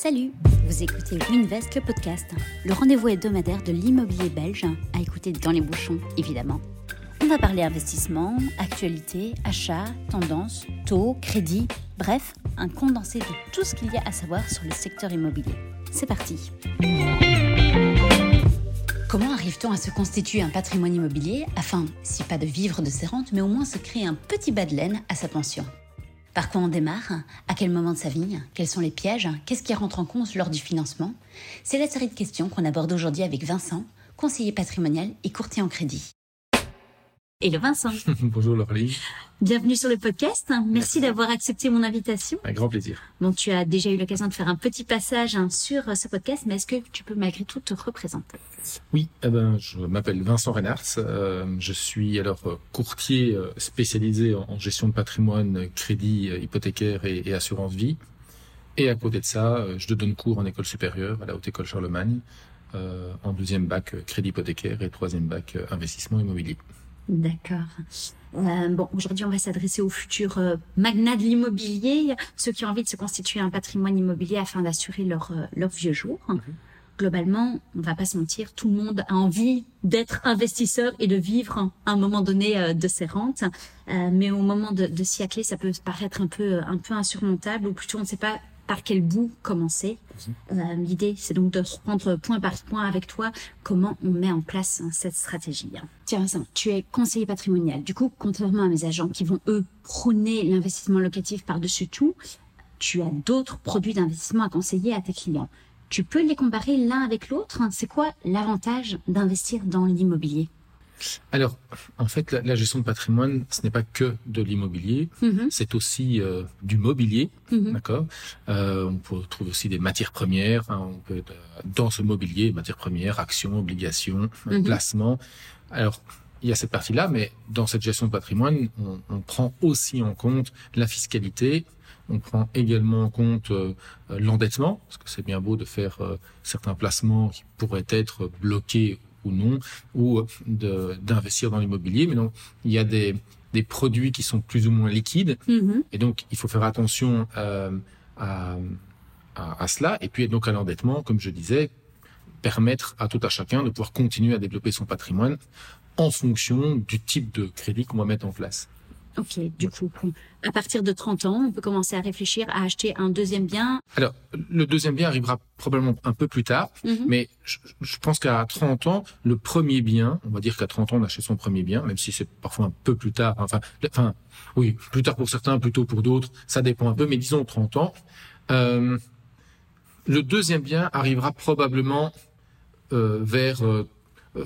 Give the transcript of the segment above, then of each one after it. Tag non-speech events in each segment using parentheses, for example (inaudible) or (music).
Salut, vous écoutez Winvest, le podcast, le rendez-vous hebdomadaire de l'immobilier belge, à écouter dans les bouchons, évidemment. On va parler investissement, actualité, achat, tendance, taux, crédit, bref, un condensé de tout ce qu'il y a à savoir sur le secteur immobilier. C'est parti. Comment arrive-t-on à se constituer un patrimoine immobilier afin, si pas de vivre de ses rentes, mais au moins se créer un petit bas de laine à sa pension? Par quoi on démarre? À quel moment de sa vie? Quels sont les pièges? Qu'est-ce qui rentre en compte lors du financement? C'est la série de questions qu'on aborde aujourd'hui avec Vincent, conseiller patrimonial et courtier en crédit. Hello Vincent. (laughs) Bonjour Laurelie. Bienvenue sur le podcast. Merci d'avoir accepté mon invitation. Un grand plaisir. Bon, tu as déjà eu l'occasion de faire un petit passage hein, sur euh, ce podcast, mais est-ce que tu peux malgré tout te représenter? Oui, eh ben, je m'appelle Vincent Renards. Euh, je suis alors euh, courtier spécialisé en gestion de patrimoine, crédit hypothécaire et, et assurance vie. Et à côté de ça, je donne cours en école supérieure à la Haute École Charlemagne, en deuxième bac crédit hypothécaire et troisième bac investissement immobilier. D'accord. Euh, bon, aujourd'hui, on va s'adresser aux futurs euh, magnats de l'immobilier, ceux qui ont envie de se constituer un patrimoine immobilier afin d'assurer leur, euh, leur vieux jour. Mhm. Globalement, on va pas se mentir, tout le monde a envie d'être investisseur et de vivre à un moment donné euh, de ses rentes. mais au moment de, de s'y atteler, ça peut paraître un peu, un peu insurmontable, ou plutôt on ne sait pas par quel bout commencer. Euh, L'idée, c'est donc de reprendre point par point avec toi comment on met en place hein, cette stratégie. Tiens, Vincent, tu es conseiller patrimonial. Du coup, contrairement à mes agents qui vont, eux, prôner l'investissement locatif par-dessus tout, tu as d'autres produits d'investissement à conseiller à tes clients. Tu peux les comparer l'un avec l'autre C'est quoi l'avantage d'investir dans l'immobilier? Alors, en fait, la, gestion de patrimoine, ce n'est pas que de l'immobilier, mhm. c'est aussi euh, du mobilier, mhm. d'accord? Euh, on peut trouver aussi des matières premières. Hein, on peut dans ce mobilier, matières premières, actions, obligations, mhm. placements. Alors, il y a cette partie-là, mais dans cette gestion de patrimoine, on, on, prend aussi en compte la fiscalité. On prend également en compte euh, l'endettement, parce que c'est bien beau de faire certains placements qui pourraient être bloqués ou non, ou d'investir dans l'immobilier. Mais donc, il y a des, des produits qui sont plus ou moins liquides. Mm-hmm. Et donc, il faut faire attention euh, à, à, à, cela. Et puis, donc, à l'endettement, comme je disais, permettre à tout à chacun de pouvoir continuer à développer son patrimoine en fonction du type de crédit qu'on va mettre en place. Ok, du coup, à partir de 30 ans, on peut commencer à réfléchir à acheter un deuxième bien. Alors, le deuxième bien arrivera probablement un peu plus tard, mhm. mais je, pense qu'à 30 ans, le premier bien, on va dire qu'à 30 ans, on achète son premier bien, même si c'est parfois un peu plus tard. Enfin, enfin, oui, plus tard pour certains, plus tôt pour d'autres, ça dépend un peu, mais disons 30 ans. Euh, le deuxième bien arrivera probablement euh, vers euh,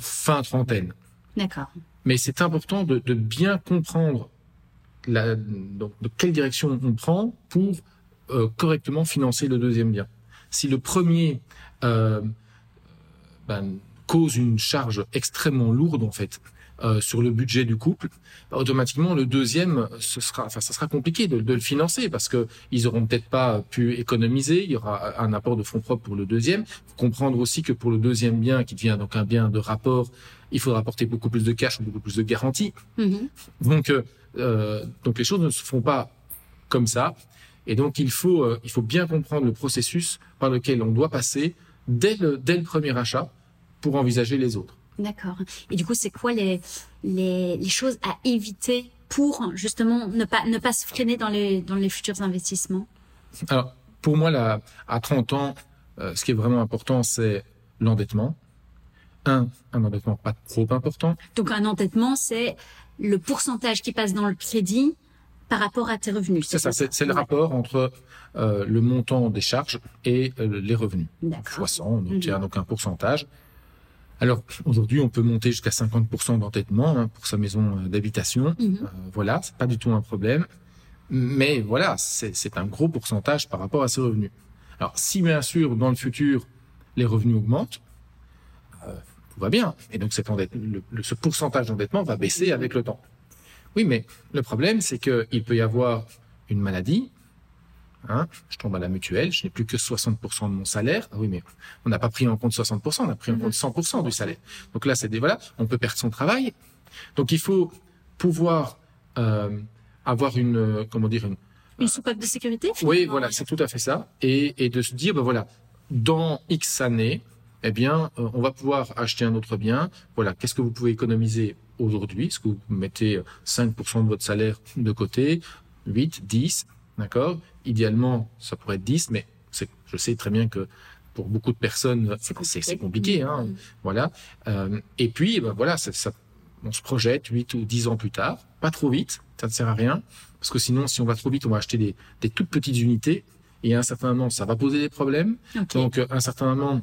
fin trentaine. D'accord. Mais c'est important de, de bien comprendre la, donc, de quelle direction on prend pour euh, correctement financer le deuxième bien. Si le premier euh, ben, cause une charge extrêmement lourde en fait euh, sur le budget du couple, ben, automatiquement le deuxième, ce sera, enfin, ça sera compliqué de, de le financer parce que ils auront peut-être pas pu économiser. Il y aura un apport de fonds propres pour le deuxième. Faut comprendre aussi que pour le deuxième bien, qui devient donc un bien de rapport, il faudra apporter beaucoup plus de cash, beaucoup plus de garanties. Mm-hmm. Donc euh, euh, donc les choses ne se font pas comme ça. Et donc il faut, euh, il faut bien comprendre le processus par lequel on doit passer dès le, dès le premier achat pour envisager les autres. D'accord. Et du coup, c'est quoi les, les, les, choses à éviter pour justement ne pas, ne pas se freiner dans les, dans les futurs investissements? Alors, pour moi, là, à 30 ans, euh, ce qui est vraiment important, c'est l'endettement. Un, un endettement pas trop important. Donc un endettement, c'est le pourcentage qui passe dans le crédit par rapport à tes revenus. C'est ça, c'est le rapport entre euh, le montant des charges et euh, les revenus. Fois 100, on obtient donc un pourcentage. Alors aujourd'hui, on peut monter jusqu'à 50% d'entêtement hein, pour sa maison euh, d'habitation. Mhm. Euh, voilà, c'est pas du tout un problème. Mais voilà, c'est un gros pourcentage par rapport à ses revenus. Alors si bien sûr dans le futur les revenus augmentent, tout va bien. Et donc cet le, ce pourcentage d'endettement va baisser avec le temps. Oui, mais le problème, c'est qu'il peut y avoir une maladie. Hein, je tombe à la mutuelle, je n'ai plus que 60% de mon salaire. Ah oui, mais on n'a pas pris en compte 60%, on a pris en compte 100% du salaire. Donc là, c'est des voilà, on peut perdre son travail. Donc il faut pouvoir euh, avoir une comment dire une, une soupape de sécurité. Oui, voilà, c'est tout à fait ça. Et, et de se dire, ben voilà, dans X années, eh bien, euh, on va pouvoir acheter un autre bien. Voilà, qu'est-ce que vous pouvez économiser aujourd'hui? Est-ce que vous mettez 5% de votre salaire de côté? 8, 10, d'accord? Idéalement, ça pourrait être 10, mais je sais très bien que pour beaucoup de personnes, c'est compliqué. compliqué hein. Voilà. Euh, et puis, ben voilà, ça, ça, on se projette 8 ou 10 ans plus tard. Pas trop vite, ça ne sert à rien. Parce que sinon, si on va trop vite, on va acheter des, des toutes petites unités. Et à un certain moment, ça va poser des problèmes. Donc, à un certain moment,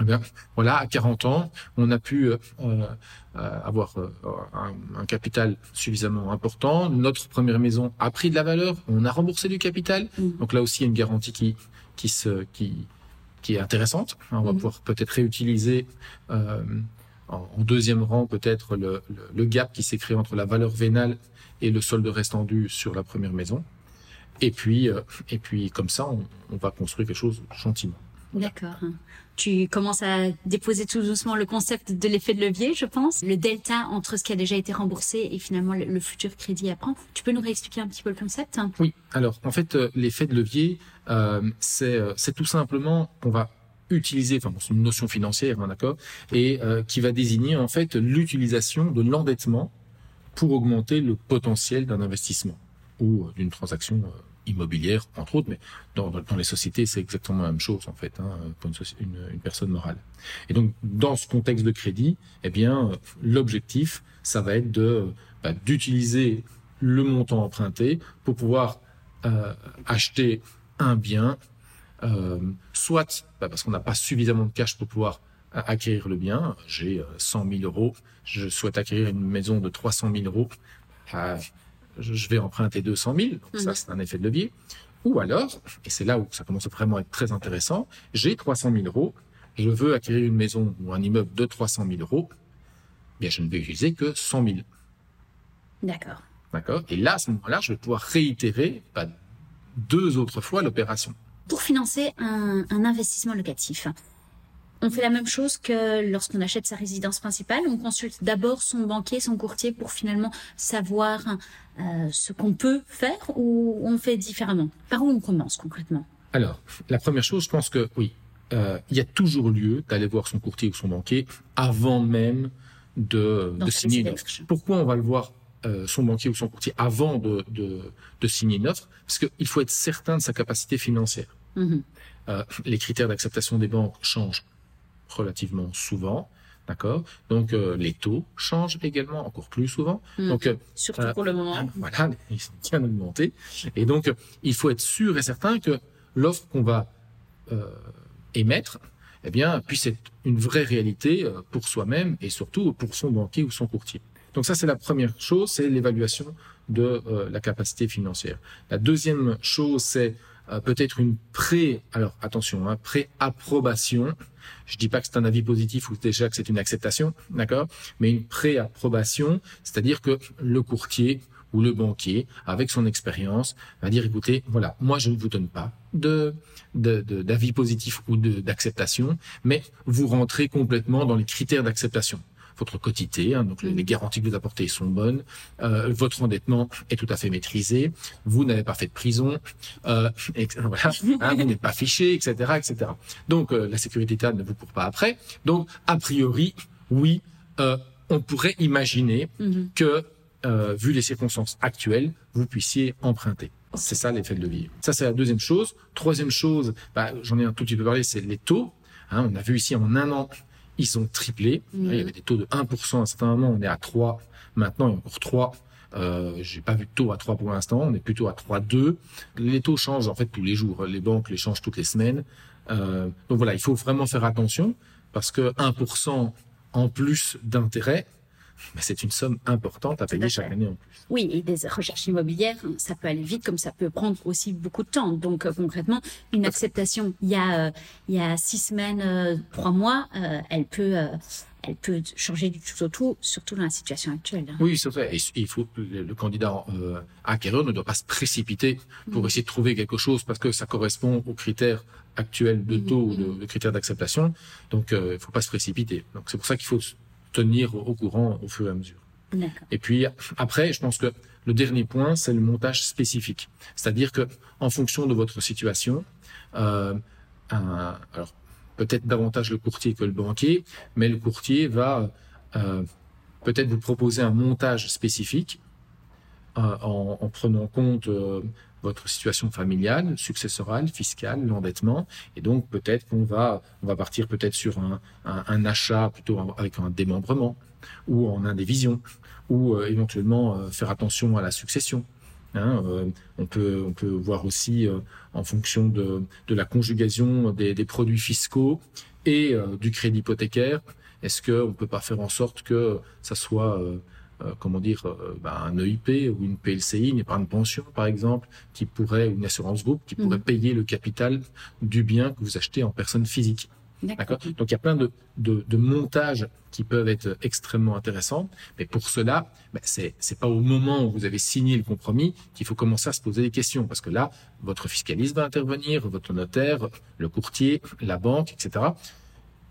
eh bien, voilà, à 40 ans, on a pu euh, euh, avoir euh, un, un, capital suffisamment important. Notre première maison a pris de la valeur, on a remboursé du capital. Mm. Donc là aussi, il y a une garantie qui qui se qui qui est intéressante. On va mm. pouvoir peut-être réutiliser euh, en, deuxième rang peut-être le, le, le, gap qui s'est créé entre la valeur vénale et le solde restant dû sur la première maison. Et puis et puis comme ça, on, on va construire quelque chose gentiment. D'accord. Tu commences à déposer tout doucement le concept de l'effet de levier, je pense. Le delta entre ce qui a déjà été remboursé et finalement le, futur crédit à prendre. Tu peux nous réexpliquer un petit peu le concept? Oui. Alors, en fait, euh, l'effet de levier, euh, euh, c'est tout simplement qu'on va utiliser, enfin, c'est une notion financière, hein, d'accord, et qui va désigner en fait l'utilisation de l'endettement pour augmenter le potentiel d'un investissement ou d'une transaction immobilière, entre autres, mais dans, dans les sociétés, c'est exactement la même chose, en fait, hein, pour une, une, personne morale. Et donc, dans ce contexte de crédit, eh bien, l'objectif, ça va être de bah, d'utiliser le montant emprunté pour pouvoir euh, acheter un bien, euh, soit bah, parce qu'on n'a pas suffisamment de cash pour pouvoir euh, acquérir le bien. J'ai 100 000 euros, je souhaite acquérir une maison de 300 000 euros je vais emprunter 200 000, donc ça mhm. c'est un effet de levier. Ou alors, et c'est là où ça commence vraiment à être très intéressant, j'ai 300 000 euros, je veux acquérir une maison ou un immeuble de 300 000 euros, bien je ne vais utiliser que 100 000. D'accord. D'accord? Et là, à ce moment-là, je vais pouvoir réitérer bah, deux autres fois l'opération. Pour financer un, un investissement locatif, on fait la même chose que lorsqu'on achète sa résidence principale. On consulte d'abord son banquier, son courtier pour finalement savoir euh, ce qu'on peut faire ou on fait différemment. Par où on commence concrètement? Alors, la première chose, je pense que oui, euh, il y a toujours lieu d'aller voir son courtier ou son banquier avant même de, signer une offre. Pourquoi on va le voir euh, son banquier ou son courtier avant de, signer une offre? Parce qu'il faut être certain de sa capacité financière. Mm-hmm. les critères d'acceptation des banques changent relativement souvent. D'accord? Donc euh, les taux changent également encore plus souvent. Hmm. Donc euh, surtout euh, pour le moment. Voilà, (laughs) ils sont bien augmentés. Et donc il faut être sûr et certain que l'offre qu'on va émettre, eh bien, puisse être une vraie réalité pour soi-même et surtout pour son banquier ou son courtier. Donc ça c'est la première chose, c'est l'évaluation de la capacité financière. La deuxième chose c'est euh, peut-être une pré, alors attention, hein, pré-approbation. Je dis pas que c'est un avis positif ou déjà que c'est une acceptation, d'accord, mais une pré-approbation, c'est-à-dire que le courtier ou le banquier, avec son expérience, va dire écoutez, voilà, moi je ne vous donne pas de d'avis positif ou d'acceptation, mais vous rentrez complètement dans les critères d'acceptation votre quotité, hein, donc les mm. garanties que vous apportez sont bonnes, euh, votre endettement est tout à fait maîtrisé, vous n'avez pas fait de prison, euh, et, (laughs) voilà, hein, vous n'êtes pas fiché, etc., etc. Donc euh, la sécurité État ne vous court pas après. Donc a priori, oui, euh, on pourrait imaginer mm-hmm. que euh, vu les circonstances actuelles, vous puissiez emprunter. C'est ça l'effet de levier. Ça, c'est la deuxième chose. Troisième chose, bah, j'en ai un tout petit peu parlé, c'est les taux. Hein, on a vu ici en un an ils ont triplé. Il y avait des taux de 1% à un certain moment, on est à 3. Maintenant, il y a encore 3. Euh, j'ai pas vu de taux à 3 pour l'instant, on est plutôt à 3,2. Les taux changent en fait tous les jours. Les banques les changent toutes les semaines. Euh, donc voilà, il faut vraiment faire attention parce que 1% en plus d'intérêt, mais c'est une somme importante à payer chaque année en plus. Oui, et des recherches immobilières, ça peut aller vite comme ça peut prendre aussi beaucoup de temps. Donc euh, concrètement, une acceptation il y a euh, il y a six semaines, euh, trois mois, elle peut elle peut changer du tout au tout, surtout dans la situation actuelle. Oui, c'est vrai. Et il faut le, candidat euh, acquéreur ne doit pas se précipiter pour mm. essayer de trouver quelque chose parce que ça correspond aux critères actuels de taux ou de, mm. critères d'acceptation. Donc, il ne faut pas se précipiter. Donc, c'est pour ça qu'il faut tenir au courant au fur et à mesure. Et puis après, je pense que le dernier point, c'est le montage spécifique. C'est-à-dire que en fonction de votre situation, euh, alors peut-être davantage le courtier que le banquier, mais le courtier va euh, peut-être vous proposer un montage spécifique en, en, prenant compte euh, votre situation familiale, successorale, fiscale, l'endettement, et donc peut-être qu'on va on va partir peut-être sur un, un, achat plutôt avec un démembrement ou en indivision ou euh, éventuellement euh, faire attention à la succession. Hein, euh, on peut on peut voir aussi en fonction de, de la conjugaison des, des produits fiscaux et du crédit hypothécaire. Est-ce qu'on ne peut pas faire en sorte que ça soit euh, comment dire, bah, un EIP ou une PLCI, une épargne pension par exemple, qui pourrait, ou une assurance groupe, qui pourrait mmh. payer le capital du bien que vous achetez en personne physique. D'accord. Donc il y a plein de, de, de, montages qui peuvent être extrêmement intéressants, mais pour cela, ben, c'est c'est pas au moment où vous avez signé le compromis qu'il faut commencer à se poser des questions, parce que là, votre fiscaliste va intervenir, votre notaire, le courtier, la banque, etc.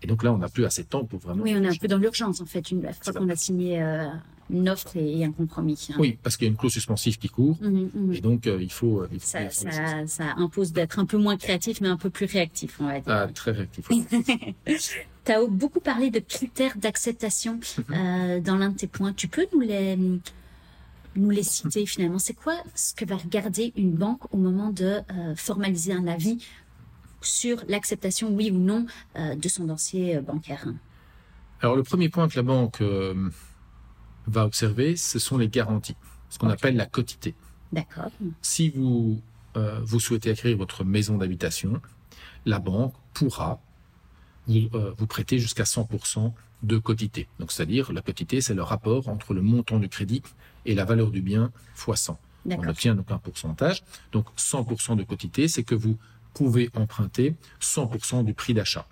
Et donc là, on n'a plus assez de temps pour vraiment. Oui, on est un peu dans l'urgence en fait, une fois qu'on a signé euh, une offre et, un compromis. Hein. Oui, parce qu'il y a une clause suspensive qui court, mmh, mmh. et donc euh, il faut. Euh, il faut ça, ça, ça, impose d'être un peu moins créatif, mais un peu plus réactif, on va dire. Ah, très réactif. tu as (laughs) beaucoup parlé de critères d'acceptation mmh. (laughs) euh, dans l'un de tes points. Tu peux nous les nous les citer finalement? C'est quoi ce que va regarder une banque au moment de formaliser un avis sur l'acceptation, oui ou non, de son dossier bancaire? Alors le premier point que la banque va observer, ce sont les garanties, ce qu'on okay. appelle la quotité. D'accord. Si vous, euh, vous souhaitez acquérir votre maison d'habitation, la banque pourra vous, euh, vous prêter jusqu'à 100% de quotité. Donc, c'est-à-dire, la quotité, c'est le rapport entre le montant du crédit et la valeur du bien fois 100. On obtient donc un pourcentage. Donc, 100% de quotité, c'est que vous pouvez emprunter 100% du prix d'achat.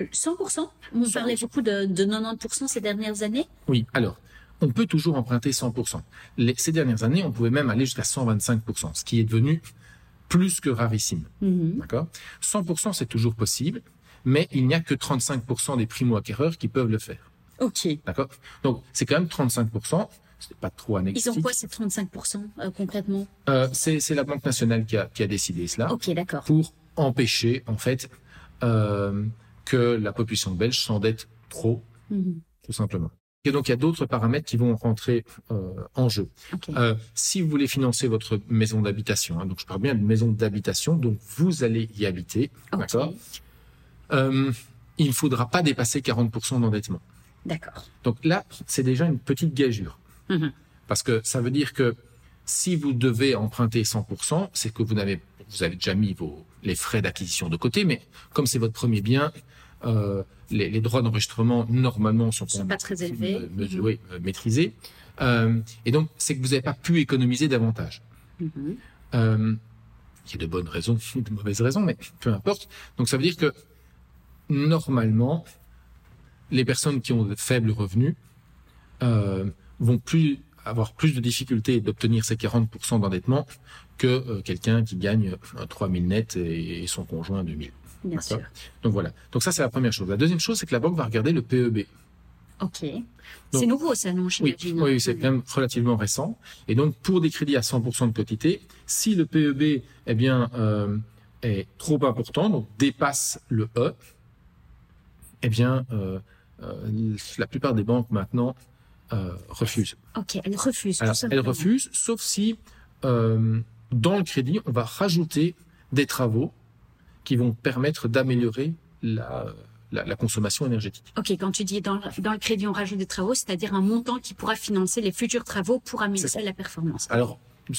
100% On parlait beaucoup de, de 90% ces dernières années? Oui, alors, on peut toujours emprunter 100%. Les, ces dernières années, on pouvait même aller jusqu'à 125%, ce qui est devenu plus que rarissime. Mm-hmm. D'accord? 100%, c'est toujours possible, mais il n'y a que 35% des primo-acquéreurs qui peuvent le faire. OK. D'accord? Donc, c'est quand même 35%. C'est pas trop anecdotique. Ils ont quoi ces 35% euh, concrètement? Euh, C'est la Banque nationale qui a, qui a décidé cela. Ok, d'accord. Pour empêcher, en fait, euh, que la population belge s'endette trop, mm-hmm. tout simplement. Et donc, il y a d'autres paramètres qui vont rentrer euh, en jeu. Okay. Euh, si vous voulez financer votre maison d'habitation, hein, donc je parle bien de maison d'habitation, donc vous allez y habiter, okay. d'accord? Euh, Il ne faudra pas dépasser 40% d'endettement. D'accord. Donc là, c'est déjà une petite gageure. Mm -hmm. Parce que ça veut dire que si vous devez emprunter 100%, c'est que vous n'avez vous avez déjà mis vos, les frais d'acquisition de côté, mais comme c'est votre premier bien, euh, les, les, droits d'enregistrement normalement sont, sont pas très élevés, mesurés, euh, maîtrisés, euh, et donc c'est que vous n'avez pas pu économiser davantage. Mm -hmm. il y a de bonnes raisons, (laughs) de mauvaises raisons, mais peu importe. Donc ça veut dire que normalement, les personnes qui ont de faibles revenus euh, vont plus avoir plus de difficultés d'obtenir ces 40% d'endettement que euh, quelqu'un qui gagne 3000 net et, et son conjoint 2000. Bien sûr. Donc voilà. Donc ça, c'est la première chose. La deuxième chose, c'est que la banque va regarder le PEB. Ok. C'est nouveau, ça, non. Oui, oui c'est quand même relativement récent. Et donc, pour des crédits à 100% de quotité, si le PEB, eh bien, euh, est trop important, donc dépasse le E, eh bien, euh, euh, la plupart des banques maintenant refusent. Ok, elles refusent. Alors, elles refusent, sauf si dans le crédit, on va rajouter des travaux qui vont permettre d'améliorer la, la, la, consommation énergétique. Ok, quand tu dis dans le, dans le crédit on rajoute des travaux, c'est-à-dire un montant qui pourra financer les futurs travaux pour améliorer la performance. Alors,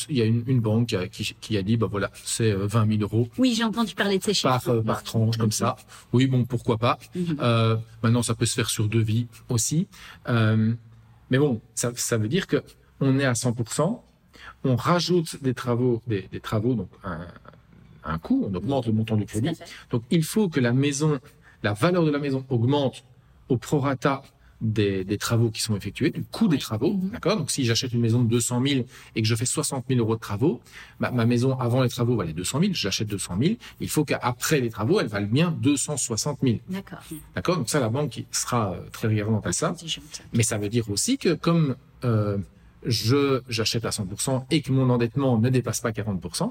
il y a une, une banque qui, qui, a dit, bah voilà, c'est 20 000 euros. Oui, j'ai entendu parler de ces chiffres. Par, euh, par tranche, comme ça. Oui, bon, pourquoi pas. Mm -hmm. euh, maintenant, ça peut se faire sur devis aussi. Euh, mais bon, ça, ça veut dire que on est à 100%, on rajoute des travaux, des, des travaux, donc un, un coût, on augmente le montant du crédit. Donc il faut que la maison, la valeur de la maison augmente au prorata des, des travaux qui sont effectués, du coût des travaux, -hmm. d'accord? Donc si j'achète une maison de 200 000 et que je fais 60 000 euros de travaux, bah, ma maison avant les travaux valait 200 000, j'achète 200 000, il faut qu'après les travaux, elle vaille bien 260 000. D'accord. D'accord? Donc ça, la banque sera très regardante à ça. Mais ça veut dire aussi que comme euh, je j'achète à 100% et que mon endettement ne dépasse pas 40%, euh,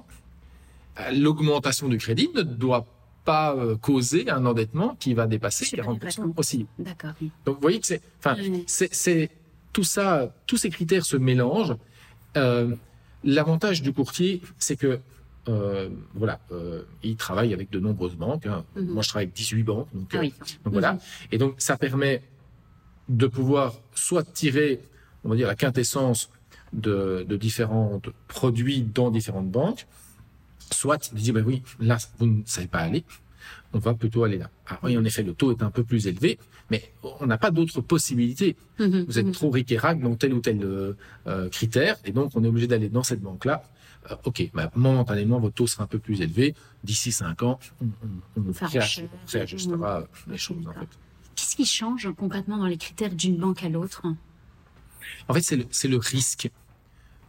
l'augmentation du crédit ne doit pas euh, causer un endettement qui va dépasser 40% aussi. D'accord. Donc vous voyez que c'est, enfin, c'est tout ça, tous ces critères se mélangent. Euh, L'avantage du courtier, c'est que euh, voilà, euh, il travaille avec de nombreuses banques. Hein. Mhm. Moi, je travaille avec 18 banques, donc, ah oui. donc voilà. Mhm. Et donc, ça permet de pouvoir soit tirer, on va dire, la quintessence de, de différents produits dans différentes banques, soit de dire, ben oui, là, vous ne savez pas aller, on va plutôt aller là. Alors oui, en effet, le taux est un peu plus élevé, mais on n'a pas d'autres possibilités. Mhm. vous êtes trop ric dans tel ou tel euh, euh, critère, et donc on est obligé d'aller dans cette banque-là. Euh, ok, bah, momentanément, votre taux sera un peu plus élevé. D'ici cinq ans, on, on, on réajustera les choses. En fait. Qu'est-ce qui change concrètement dans les critères d'une banque à l'autre? En fait, c'est le, le, risque.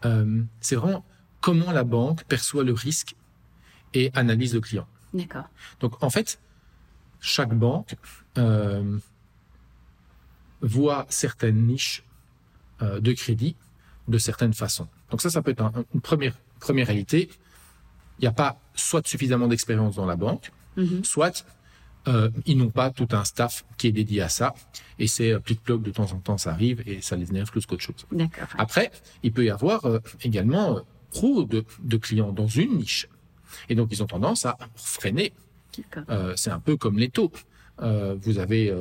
Euh, c'est vraiment comment la banque perçoit le risque et analyse le client. D'accord. Donc, en fait, chaque banque euh, voit certaines niches euh, de crédit de certaines façons. Donc ça, ça peut être une première, première réalité. Il n'y a pas soit suffisamment d'expérience dans la banque, mm-hmm. soit euh, ils n'ont pas tout un staff qui est dédié à ça. Et c'est euh, plic-ploc de temps en temps, ça arrive et ça les énerve plus qu'autre chose. Après, il peut y avoir euh, également trop de, de, clients dans une niche. Et donc, ils ont tendance à freiner. Euh, c'est un peu comme les taux. vous avez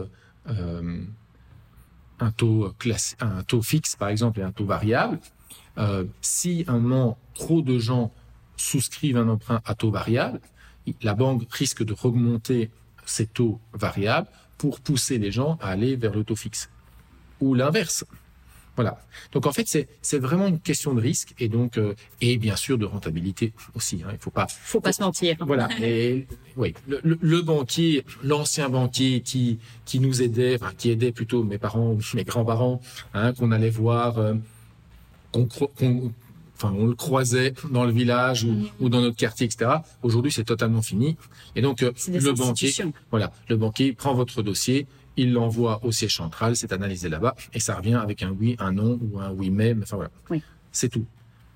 un taux classe, un taux fixe, par exemple, et un taux variable. si un moment trop de gens souscrivent un emprunt à taux variable, la banque risque de remonter ces taux variables pour pousser les gens à aller vers le taux fixe. Ou l'inverse. Voilà. Donc en fait, c'est c'est vraiment une question de risque et donc euh, et bien sûr de rentabilité aussi. Hein. Il faut pas faut pas se mentir. Voilà. Et oui, le, le, banquier, l'ancien banquier qui qui nous aidait, enfin qui aidait plutôt mes parents, (laughs) mes grands-parents, hein, qu'on allait voir, euh, qu'on enfin on le croisait dans le village ou, ou dans notre quartier, etc. Aujourd'hui, c'est totalement fini. Et donc euh, le banquier, voilà, le banquier prend votre dossier, il l'envoie au siège central, c'est analysé là-bas et ça revient avec un oui, un non ou un oui mais. Enfin voilà, oui. c'est tout.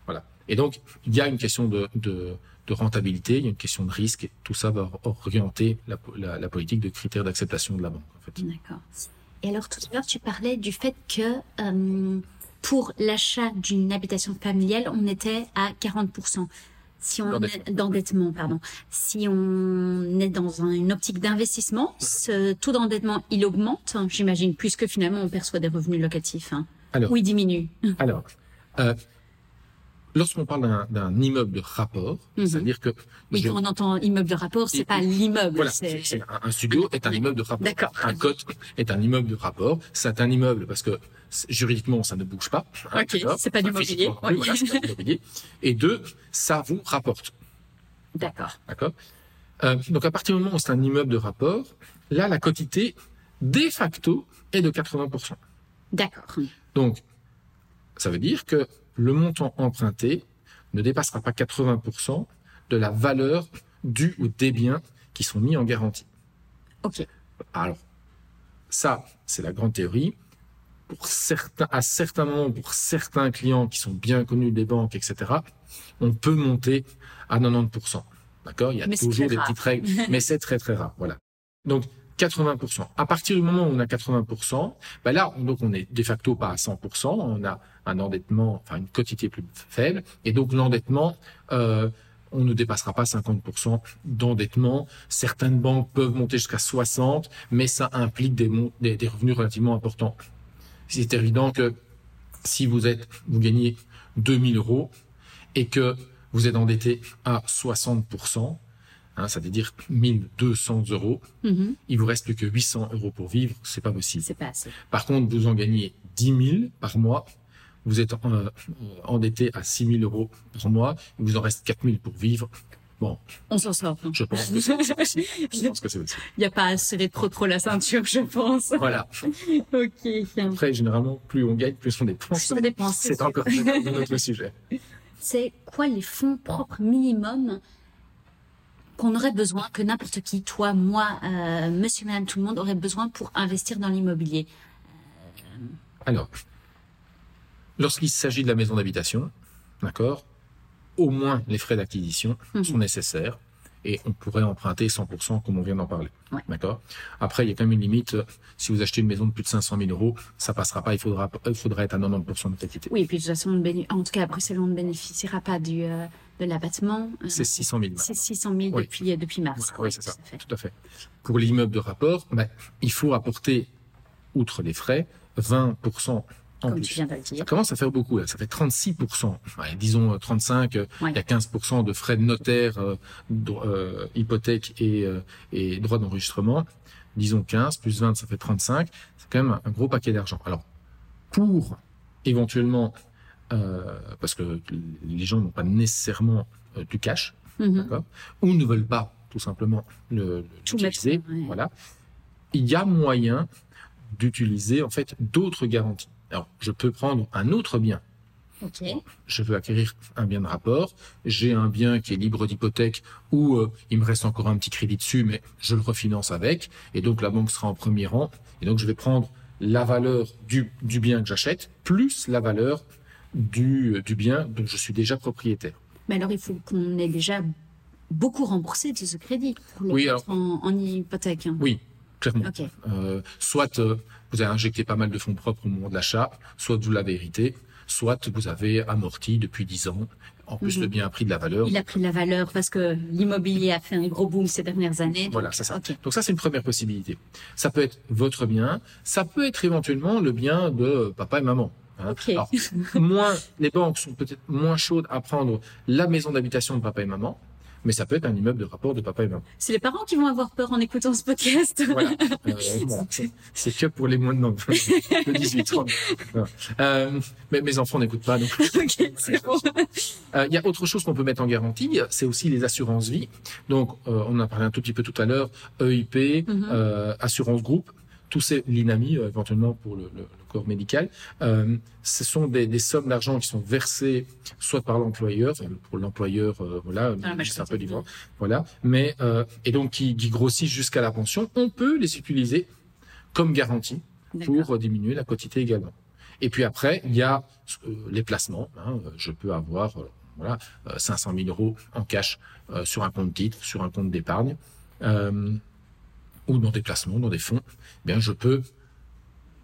Voilà. Et donc il y a une question de, de, de, rentabilité, il y a une question de risque. Et tout ça va orienter la, la, la politique de critères d'acceptation de la banque. En fait. D'accord. Et alors tout à l'heure, tu parlais du fait que euh, pour l'achat d'une habitation familiale, on était à 40%. Si on est d'endettement, pardon. Si on est dans une optique d'investissement, ce taux d'endettement il augmente, j'imagine, puisque finalement on perçoit des revenus locatifs. Hein. Alors, ou il diminue. (laughs) Alors, euh, lorsqu'on parle d'un immeuble de rapport, mhm. c'est-à-dire que oui, quand on entend immeuble de rapport, c'est pas l'immeuble. Voilà, c'est un, studio est un immeuble de rapport. D'accord. Un cote est un immeuble de rapport. C'est un immeuble parce que juridiquement ça ne bouge pas. Hein, ok, c'est pas du mobilier. Oui. Voilà, c'est pas du mobilier. Et deux, ça vous rapporte. D'accord. D'accord. Euh, donc à partir du moment où c'est un immeuble de rapport, là la quotité de facto est de 80%. D'accord. Donc ça veut dire que le montant emprunté ne dépassera pas 80% de la valeur du ou des biens qui sont mis en garantie. Ok. Alors, ça, c'est la grande théorie. Pour certains, à certains moments, pour certains clients qui sont bien connus des banques, etc., on peut monter à 90%. D'accord? Il y a toujours des petites règles, (laughs) mais c'est très très rare. Voilà. Donc, 80%. À partir du moment où on a 80%, ben là, donc on est de facto pas à 100%, on a un endettement, enfin une quotité plus faible, et donc l'endettement, euh, on ne dépassera pas 50% d'endettement. Certaines banques peuvent monter jusqu'à 60, mais ça implique des, des, des revenus relativement importants. C'est évident que si vous êtes, vous gagnez 2000 euros et que vous êtes endetté à 60%, hein, ça veut dire 1200 euros. Mm-hmm. Il vous reste plus que 800 euros pour vivre, c'est pas possible. C'est pas assez. Par contre, vous en gagnez 10 000 par mois, vous êtes euh, endetté à 6 000 euros par mois, il vous en reste 4 000 pour vivre. Bon. On s'en sort. Je pense que c'est possible. (laughs) Je pense que c'est possible. Il n'y a pas à serrer trop trop la ceinture, je pense. Voilà. ok. Après, généralement, plus on gagne, plus on dépense. Plus on dépense. C'est encore un autre sujet. C'est quoi les fonds propres minimum qu'on aurait besoin, que n'importe qui, toi, moi, euh, monsieur, madame, tout le monde aurait besoin pour investir dans l'immobilier? Alors, Lorsqu'il s'agit de la maison d'habitation, d'accord, au moins les frais d'acquisition Mhm. sont nécessaires et on pourrait emprunter 100% comme on vient d'en parler. Ouais. D'accord? Après, il y a quand même une limite. euh, Si vous achetez une maison de plus de 500 000 euros, ça passera pas. Il faudra, il faudra être à 90% de qualité. Oui, et puis de toute façon, béné- en tout cas à Bruxelles, on ne bénéficiera pas du, euh, de l'abattement. Euh, C'est 600 000. C'est 600 000 Oui. depuis, euh, depuis mars. Oui, c'est ça. tout à fait. Tout à fait. Pour l'immeuble de rapport, ben, il faut apporter, outre les frais, 20% en Comme plus. tu viens de le Ça dire. commence à faire beaucoup, là. ça fait 36%. Ouais, disons euh, 35, euh, il Ouais. y a 15% de frais de notaire, euh, euh, hypothèque et, euh, et droit d'enregistrement. Disons 15, plus 20, ça fait 35. C'est quand même un, gros paquet d'argent. Alors, pour éventuellement, euh, parce que les gens n'ont pas nécessairement euh, du cash, Mhm. d'accord, ou ne veulent pas tout simplement le, l'utiliser, ouais. voilà. Il y a moyen d'utiliser en fait d'autres garanties. Alors, je peux prendre un autre bien. Je veux acquérir un bien de rapport. J'ai un bien qui est libre d'hypothèque ou euh, il me reste encore un petit crédit dessus, mais je le refinance avec. Et donc la banque sera en premier rang. Et donc je vais prendre la valeur du, du bien que j'achète plus la valeur du, du bien dont je suis déjà propriétaire. Mais alors, il faut qu'on ait déjà beaucoup remboursé de ce crédit pour le Oui, en, en hypothèque. hein. Oui, clairement. Euh, soit euh, vous avez injecté pas mal de fonds propres au moment de l'achat, soit vous l'avez hérité, soit vous avez amorti depuis 10 ans. En plus, Mhm. le bien a pris de la valeur. Il a pris de la valeur parce que l'immobilier a fait un gros boom ces dernières années. Voilà, c'est ça. ok. Donc ça, c'est une première possibilité. Ça peut être votre bien, ça peut être éventuellement le bien de papa et maman. hein. Alors, moins, les banques sont peut-être moins chaudes à prendre la maison d'habitation de papa et maman, mais ça peut être un immeuble de rapport de papa et maman. C'est les parents qui vont avoir peur en écoutant ce podcast. Voilà. Euh, (laughs) bon, c'est- que pour les moins de, non, de 18 ans. Voilà. Euh, mais mes enfants n'écoutent pas, donc ok, c'est bon. Euh, Il y a autre chose qu'on peut mettre en garantie, c'est aussi les assurances vie. Donc, euh, on en a parlé un tout petit peu tout à l'heure, EIP, Mhm. euh, assurance groupe, tous ces l'INAMI euh, éventuellement pour le- le corps médical. Euh, ce sont des, des sommes d'argent qui sont versées soit par l'employeur, enfin, pour l'employeur, euh, voilà, la majorité c'est un peu différent, voilà, mais euh, et donc qui, qui grossissent jusqu'à la pension. On peut les utiliser comme garantie pour diminuer la quotité également. Et puis après, il y a les placements. hein. Je peux avoir voilà euh, 500 000 euros en cash sur un compte titre, sur un compte d'épargne, ou dans des placements, dans des fonds. Eh bien, je peux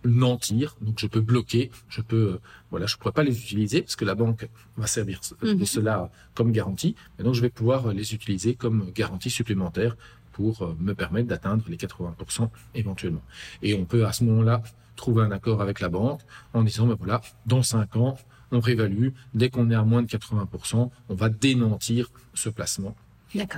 mentir, donc je peux bloquer, je peux, euh, voilà, je pourrais pas les utiliser parce que la banque va servir de Mhm. cela comme garantie. Et donc, je vais pouvoir euh, les utiliser comme garantie supplémentaire pour euh, me permettre d'atteindre les 80% éventuellement. Et on peut à ce moment-là trouver un accord avec la banque en disant, ben voilà, dans cinq ans, on réévalue. Dès qu'on est à moins de 80%, on va démentir ce placement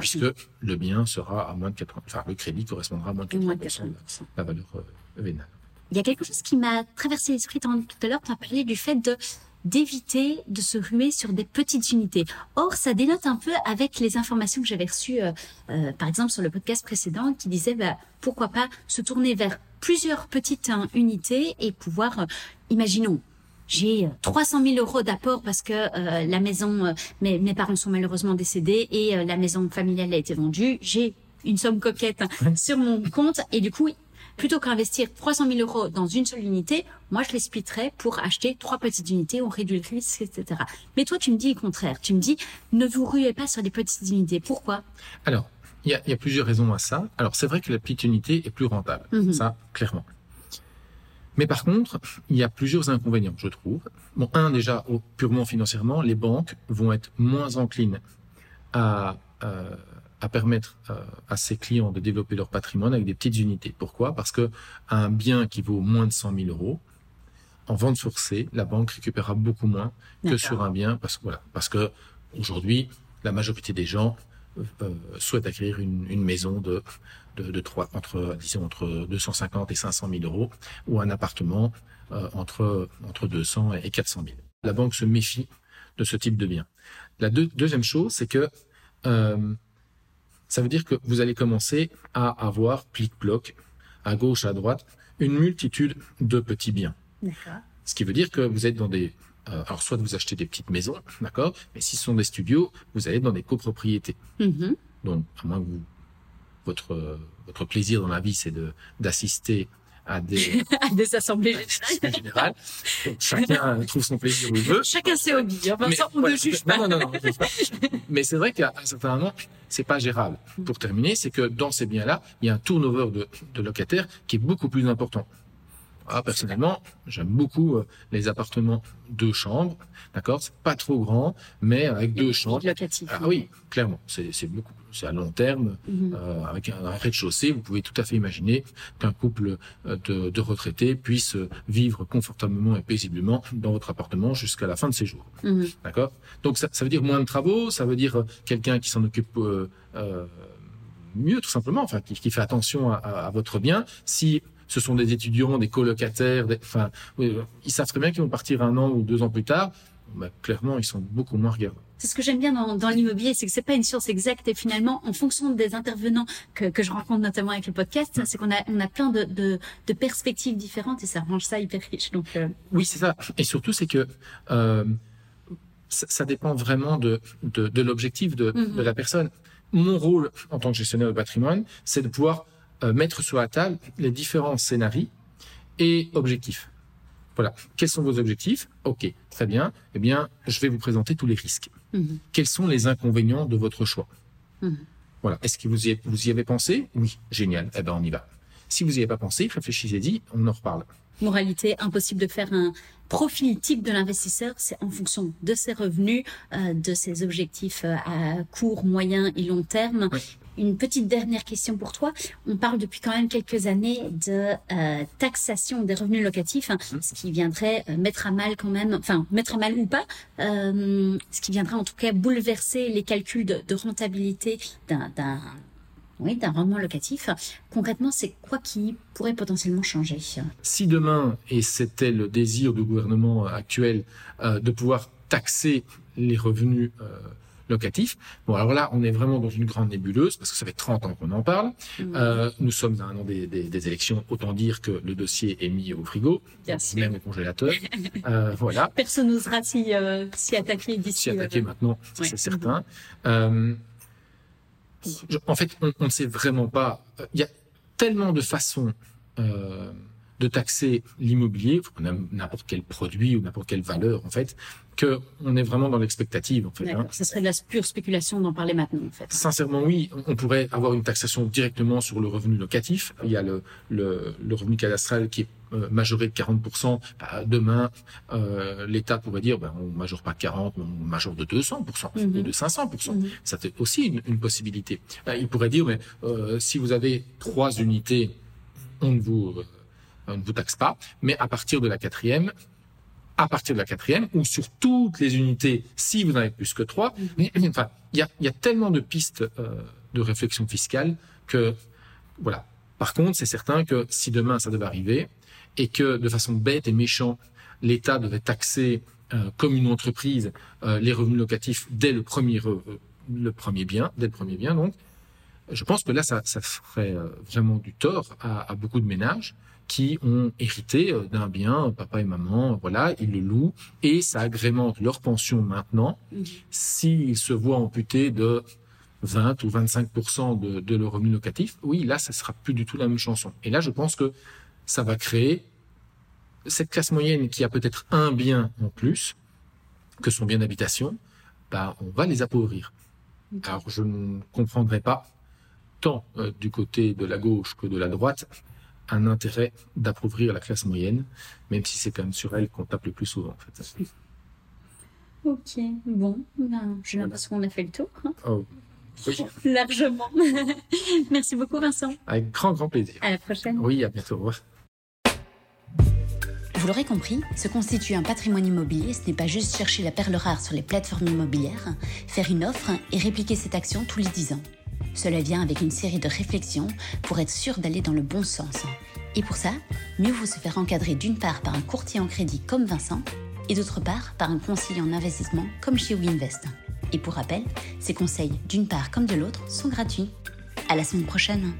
puisque le bien sera à moins de 80%, enfin, le crédit correspondra à moins de 80% Moins de de 80%. la valeur euh, vénale. Il y a quelque chose qui m'a traversé l'esprit tout à l'heure. Tu as parlé du fait de d'éviter de se ruer sur des petites unités. Or, ça dénote un peu avec les informations que j'avais reçues, euh, euh, par exemple sur le podcast précédent, qui disait bah, pourquoi pas se tourner vers plusieurs petites hein, unités et pouvoir, euh, imaginons, j'ai euh, 300 000 euros d'apport parce que euh, la maison, euh, mes, mes parents sont malheureusement décédés et euh, la maison familiale a été vendue. J'ai une somme coquette hein, sur mon compte et du coup, plutôt qu'investir 300 000 euros dans une seule unité, moi je les splitterais pour acheter trois petites unités, on réduit le risque, etc. Mais toi, tu me dis le contraire. Tu me dis, ne vous ruez pas sur des petites unités. Pourquoi? Alors, il y a, il y a plusieurs raisons à ça. Alors, c'est vrai que la petite unité est plus rentable, Mhm. ça, clairement. Mais par contre, il y a plusieurs inconvénients, je trouve. Bon, un, déjà, purement financièrement, les banques vont être moins enclines à, euh, à permettre euh, à ses clients de développer leur patrimoine avec des petites unités. Pourquoi? Parce que un bien qui vaut moins de 100 000 euros, en vente forcée, la banque récupérera beaucoup moins que sur un bien, parce, voilà, parce que aujourd'hui, la majorité des gens euh, souhaitent acquérir une, une maison de, de, de trois, entre, disons, entre 250 et 500 000 euros, ou un appartement euh, entre, entre 200 et 400 000. La banque se méfie de ce type de bien. La deux- deuxième chose, c'est que euh, ça veut dire que vous allez commencer à avoir plic-ploc, à gauche, à droite, une multitude de petits biens. Ce qui veut dire que vous êtes dans des... euh, alors, soit vous achetez des petites maisons, d'accord Mais si ce sont des studios, vous allez être dans des copropriétés. Donc, à moins que vous... Votre, euh, votre plaisir dans la vie, c'est de d'assister à (laughs) des, à des assemblées générales. chacun (laughs) trouve son plaisir où il veut. Chacun ses hobbies. Hein. Vincent, on ne juge pas. Non, non, non, non pas. Mais c'est vrai qu'à un certain moment, c'est pas gérable. Pour terminer, c'est que dans ces biens-là, il y a un turnover de, de locataires qui est beaucoup plus important. Ah, personnellement, j'aime beaucoup euh, les appartements deux chambres, d'accord C'est pas trop grand, mais avec deux chambres. Locatif. Ah oui, clairement, c'est beaucoup, c'est à long terme, mhm. euh, avec un, rez-de-chaussée. Vous pouvez tout à fait imaginer qu'un couple euh, de, de, retraités puisse vivre confortablement et paisiblement dans votre appartement jusqu'à la fin de ses jours, mhm. d'accord? Donc ça, ça, veut dire moins de travaux, ça veut dire quelqu'un qui s'en occupe. Euh, mieux tout simplement, enfin qui, qui fait attention à, à, votre bien. Si ce sont des étudiants, des colocataires, enfin, ils savent très bien qu'ils vont partir un an ou deux ans plus tard. Bah, clairement, ils sont beaucoup moins regardants. C'est ce que j'aime bien dans, dans l'immobilier, c'est que c'est pas une science exacte et finalement, en fonction des intervenants que, que je rencontre notamment avec le podcast, c'est qu'on a on a plein de, de, de, perspectives différentes et ça rend ça hyper riche. Donc euh, oui, c'est ça. Et surtout, c'est que euh, ça, ça, dépend vraiment de de, de l'objectif de, de mm-hmm. la personne. Mon rôle en tant que gestionnaire de patrimoine, c'est de pouvoir euh, mettre sur la table les différents scénarios et objectifs. Voilà. Quels sont vos objectifs? Ok, très bien. Eh bien, je vais vous présenter tous les risques. Mhm. Quels sont les inconvénients de votre choix mhm. Voilà. Est-ce que vous y, vous y avez pensé Oui, génial. Eh ben, on y va. Si vous n'y avez pas pensé, réfléchissez-y, on en reparle. Moralité, impossible de faire un profil type de l'investisseur, c'est en fonction de ses revenus, euh, de ses objectifs euh, à court, moyen et long terme. Une petite dernière question pour toi. On parle depuis quand même quelques années de euh, taxation des revenus locatifs, hein, mmh. ce qui viendrait mettre à mal quand même, enfin mettre à mal ou pas, ce qui viendrait en tout cas bouleverser les calculs de, de rentabilité d'un oui, d'un rendement locatif. Concrètement, c'est quoi qui pourrait potentiellement changer? Si demain, et c'était le désir du gouvernement actuel, euh, de pouvoir taxer les revenus euh, locatifs, bon alors là, on est vraiment dans une grande nébuleuse, parce que ça fait 30 ans qu'on en parle. Mmh. Euh, nous sommes à un an des, des, des, élections, autant dire que le dossier est mis au frigo, même au congélateur. (laughs) euh, voilà. Personne n'osera s'y attaquer d'ici. S'y attaquer maintenant, c'est certain. Euh, en fait, on ne sait vraiment pas. Il y a tellement de façons euh, de taxer l'immobilier, n'importe quel produit ou n'importe quelle valeur, en fait, que on est vraiment dans l'expectative en fait. Hein. Ça serait de la pure spéculation d'en parler maintenant en fait. Sincèrement oui, on pourrait avoir une taxation directement sur le revenu locatif. Il y a le, le, le revenu cadastral qui est euh, majoré de 40%. Bah, demain, euh, l'État pourrait dire ben, on majore pas 40, mais on majore de 200% ou mhm. de 500%. Mhm. Ça c'est aussi une, une possibilité. Ben, il pourrait dire mais euh, si vous avez trois unités, on ne vous on ne vous taxe pas, mais à partir de la quatrième, à partir de la quatrième ou sur toutes les unités si vous en avez plus que trois. Mais, enfin, il y a, y a, tellement de pistes euh, de réflexion fiscale que voilà. Par contre, c'est certain que si demain ça devait arriver et que de façon bête et méchante, l'État devait taxer euh, comme une entreprise euh, les revenus locatifs dès le premier le premier bien, dès le premier bien donc, je pense que là ça, ça ferait vraiment du tort à, à beaucoup de ménages qui ont hérité euh, d'un bien, papa et maman, voilà, ils le louent et ça agrémente leur pension maintenant. Mhm. S'ils se voient amputés de 20 ou 25 de, de leur revenu locatif, oui, là, ça sera plus du tout la même chanson. Et là, je pense que ça va créer cette classe moyenne qui a peut-être un bien en plus que son bien d'habitation, bah, on va les appauvrir. Alors, je ne comprendrai pas tant euh, du côté de la gauche que de la droite un intérêt d'appauvrir la classe moyenne, même si c'est quand même sur elle qu'on tape le plus souvent. En fait. Ok, bon, ben, j'ai l'impression qu'on a fait le tour. Hein. Oh, (laughs) Largement. (laughs) Merci beaucoup, Vincent. Avec grand, grand plaisir. À la prochaine. Oui, à bientôt. Au revoir. Vous l'aurez compris, se constituer un patrimoine immobilier, ce n'est pas juste chercher la perle rare sur les plateformes immobilières, faire une offre et répliquer cette action tous les 10 ans. Cela vient avec une série de réflexions pour être sûr d'aller dans le bon sens. Et pour ça, mieux vaut se faire encadrer d'une part par un courtier en crédit comme Vincent et d'autre part par un conseiller en investissement comme chez WeInvest. Et pour rappel, ces conseils d'une part comme de l'autre sont gratuits. À la semaine prochaine.